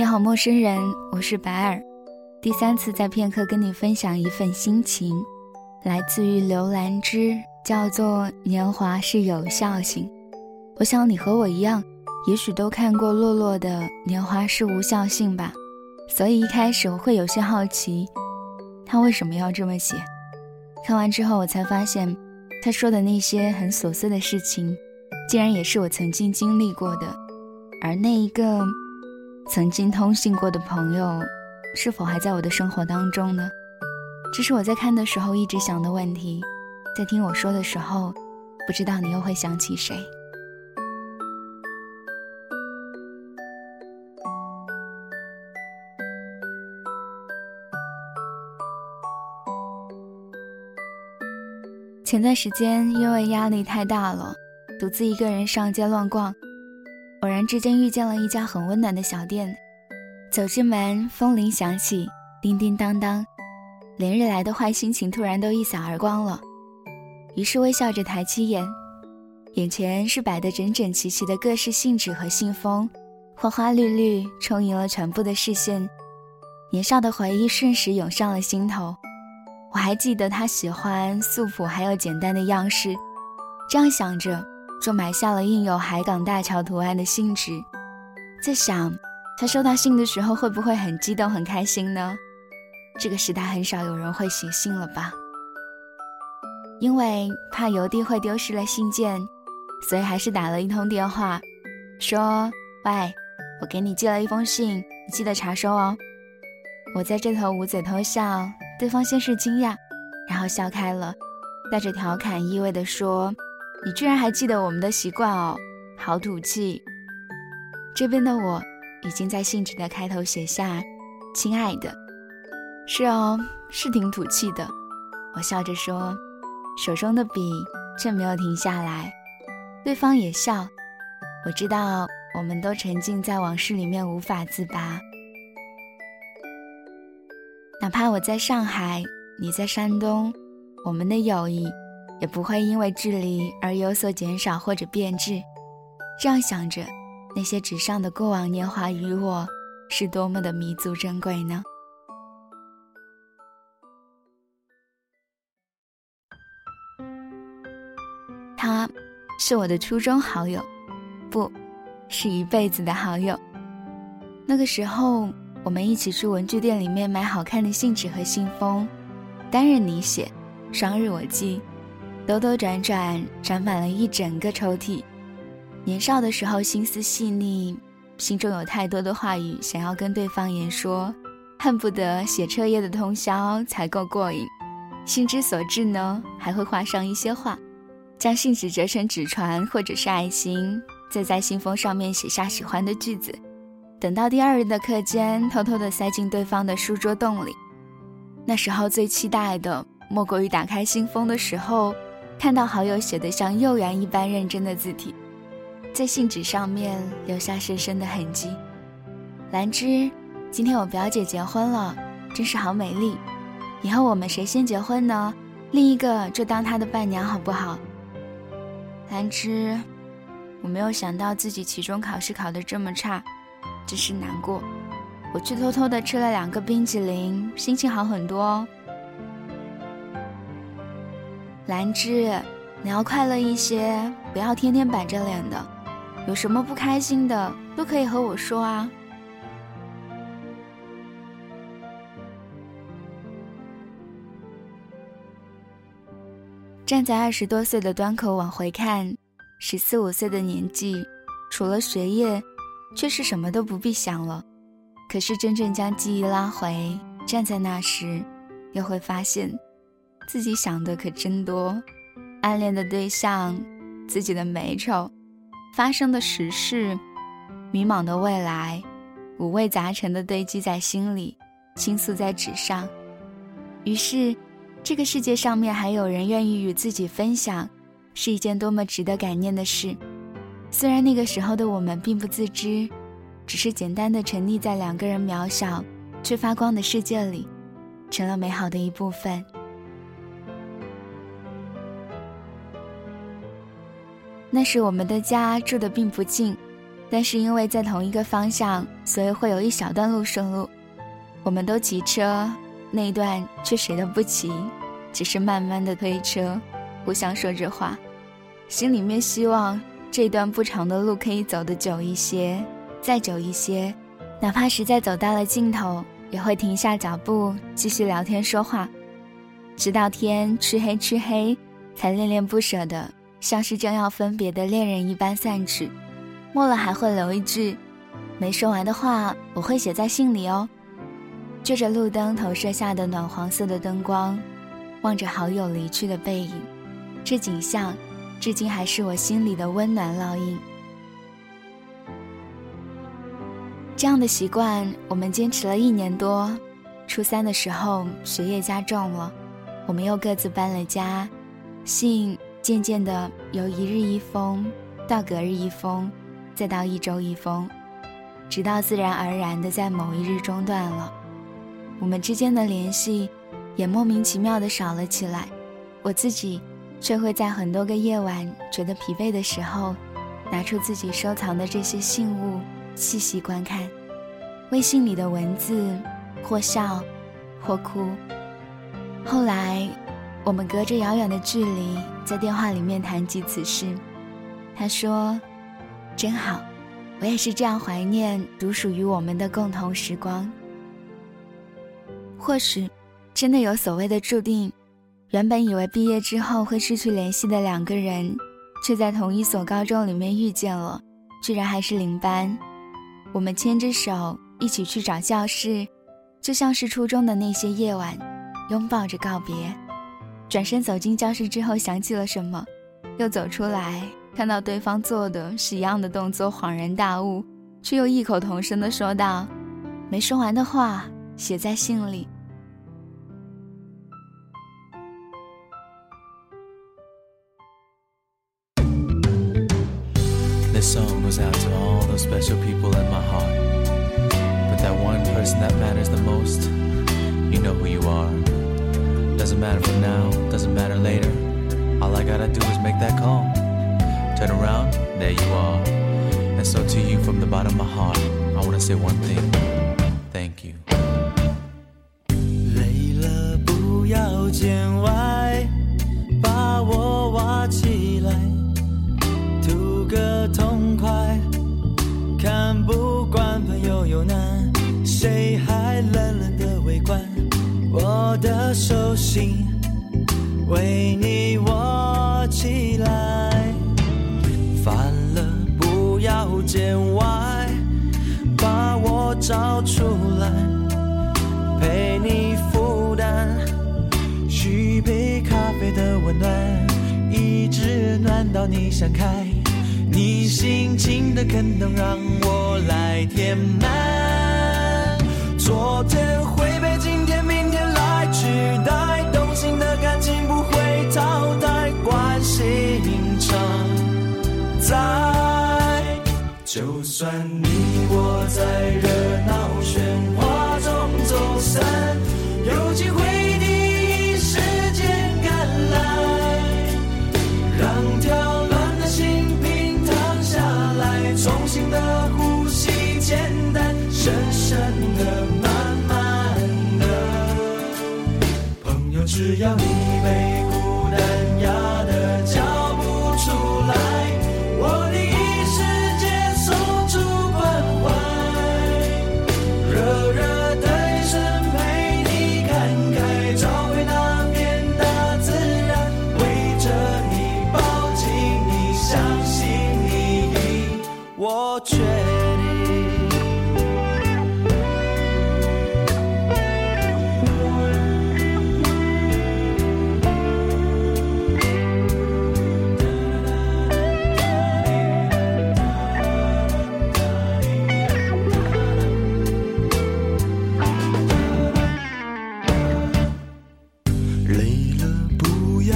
你好，陌生人，我是白尔，第三次在片刻跟你分享一份心情，来自于刘兰芝，叫做“年华是有效性”。我想你和我一样，也许都看过洛洛的《年华是无效性》吧，所以一开始我会有些好奇，他为什么要这么写。看完之后，我才发现，他说的那些很琐碎的事情，竟然也是我曾经经历过的，而那一个。曾经通信过的朋友，是否还在我的生活当中呢？这是我在看的时候一直想的问题。在听我说的时候，不知道你又会想起谁？前段时间因为压力太大了，独自一个人上街乱逛。然之间遇见了一家很温暖的小店，走进门，风铃响起，叮叮当当，连日来的坏心情突然都一扫而光了。于是微笑着抬起眼，眼前是摆得整整齐齐的各式信纸和信封，花花绿绿，充盈了全部的视线。年少的回忆瞬时涌上了心头。我还记得他喜欢素朴还有简单的样式，这样想着。就买下了印有海港大桥图案的信纸，在想，他收到信的时候会不会很激动、很开心呢？这个时代很少有人会写信了吧？因为怕邮递会丢失了信件，所以还是打了一通电话，说：“喂，我给你寄了一封信，你记得查收哦。”我在这头捂嘴偷笑，对方先是惊讶，然后笑开了，带着调侃意味的说。你居然还记得我们的习惯哦，好土气！这边的我已经在信纸的开头写下“亲爱的”，是哦，是挺土气的。我笑着说，手中的笔却没有停下来。对方也笑。我知道，我们都沉浸在往事里面无法自拔。哪怕我在上海，你在山东，我们的友谊。也不会因为距离而有所减少或者变质。这样想着，那些纸上的过往年华与我，是多么的弥足珍贵呢？他，是我的初中好友，不，是一辈子的好友。那个时候，我们一起去文具店里面买好看的信纸和信封，单日你写，双日我寄。兜兜转转，沾满了一整个抽屉。年少的时候，心思细腻，心中有太多的话语想要跟对方言说，恨不得写彻夜的通宵才够过瘾。心之所至呢，还会画上一些画，将信纸折成纸船或者是爱心，再在信封上面写下喜欢的句子，等到第二日的课间，偷偷的塞进对方的书桌洞里。那时候最期待的，莫过于打开信封的时候。看到好友写的像幼园一般认真的字体，在信纸上面留下深深的痕迹。兰芝，今天我表姐结婚了，真是好美丽。以后我们谁先结婚呢？另一个就当她的伴娘好不好？兰芝，我没有想到自己期中考试考得这么差，真是难过。我去偷偷的吃了两个冰淇淋，心情好很多哦。兰芝，你要快乐一些，不要天天板着脸的。有什么不开心的，都可以和我说啊。站在二十多岁的端口往回看，十四五岁的年纪，除了学业，却是什么都不必想了。可是真正将记忆拉回，站在那时，又会发现。自己想的可真多，暗恋的对象，自己的美丑，发生的实事，迷茫的未来，五味杂陈的堆积在心里，倾诉在纸上。于是，这个世界上面还有人愿意与自己分享，是一件多么值得感念的事。虽然那个时候的我们并不自知，只是简单的沉溺在两个人渺小却发光的世界里，成了美好的一部分。那时我们的家住的并不近，但是因为在同一个方向，所以会有一小段路顺路。我们都骑车，那一段却谁都不骑，只是慢慢的推车，互相说着话，心里面希望这段不长的路可以走得久一些，再久一些，哪怕实在走到了尽头，也会停下脚步继续聊天说话。直到天黢黑黢黑，才恋恋不舍的，像是正要分别的恋人一般散去。末了还会留一句：“没说完的话，我会写在信里哦。”就着路灯投射下的暖黄色的灯光，望着好友离去的背影，这景象，至今还是我心里的温暖烙印。这样的习惯，我们坚持了一年多。初三的时候，学业加重了。我们又各自搬了家，信渐渐的由一日一封到隔日一封，再到一周一封，直到自然而然的在某一日中断了。我们之间的联系也莫名其妙的少了起来。我自己却会在很多个夜晚觉得疲惫的时候，拿出自己收藏的这些信物，细细观看，微信里的文字，或笑，或哭。后来，我们隔着遥远的距离，在电话里面谈及此事。他说：“真好，我也是这样怀念独属于我们的共同时光。”或许，真的有所谓的注定。原本以为毕业之后会失去联系的两个人，却在同一所高中里面遇见了，居然还是邻班。我们牵着手一起去找教室，就像是初中的那些夜晚。拥抱着告别，转身走进教室之后，想起了什么，又走出来，看到对方做的是一样的动作，恍然大悟，却又异口同声的说道：“没说完的话，写在信里。” Doesn't matter for now, doesn't matter later. All I gotta do is make that call. Turn around, there you are. And so to you from the bottom of my heart, I wanna say one thing. Thank you. 累了不要见外，把我挖起来，图个痛快。看不惯朋友有难， 手心为你握起来，烦了不要见外，把我找出来，陪你负担，续杯咖啡的温暖，一直暖到你想开，你心情的坑洞让我来填满，昨天淘汰，关心常在。就算你我在热闹喧哗中走散，有机会第一时间赶来，让跳乱的心平躺下来，重新的呼吸，简单深深的。慢慢的。朋友只要你被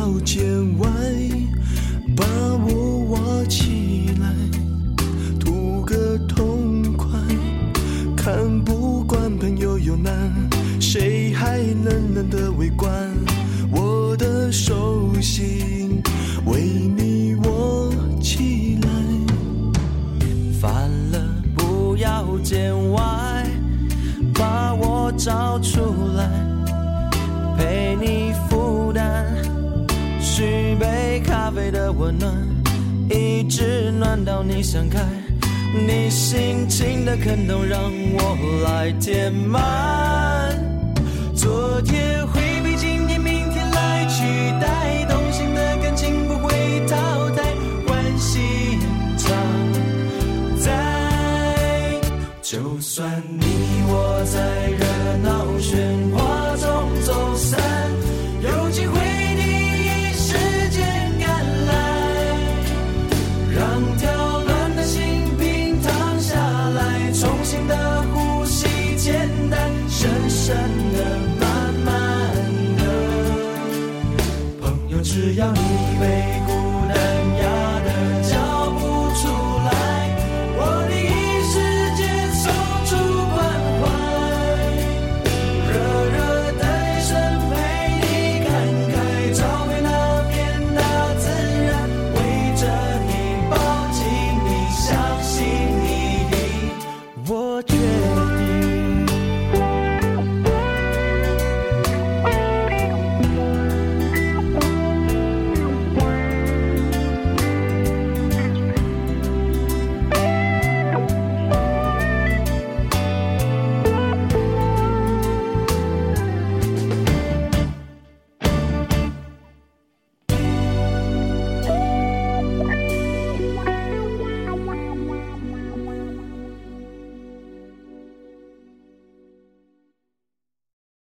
不要见外，把我握起来，图个痛快，看不惯朋友有难，谁还冷冷的围观，我的手心为你握起来，烦了不要见外。温暖，一直暖到你想开，你心情的坑洞让我来填满，昨天回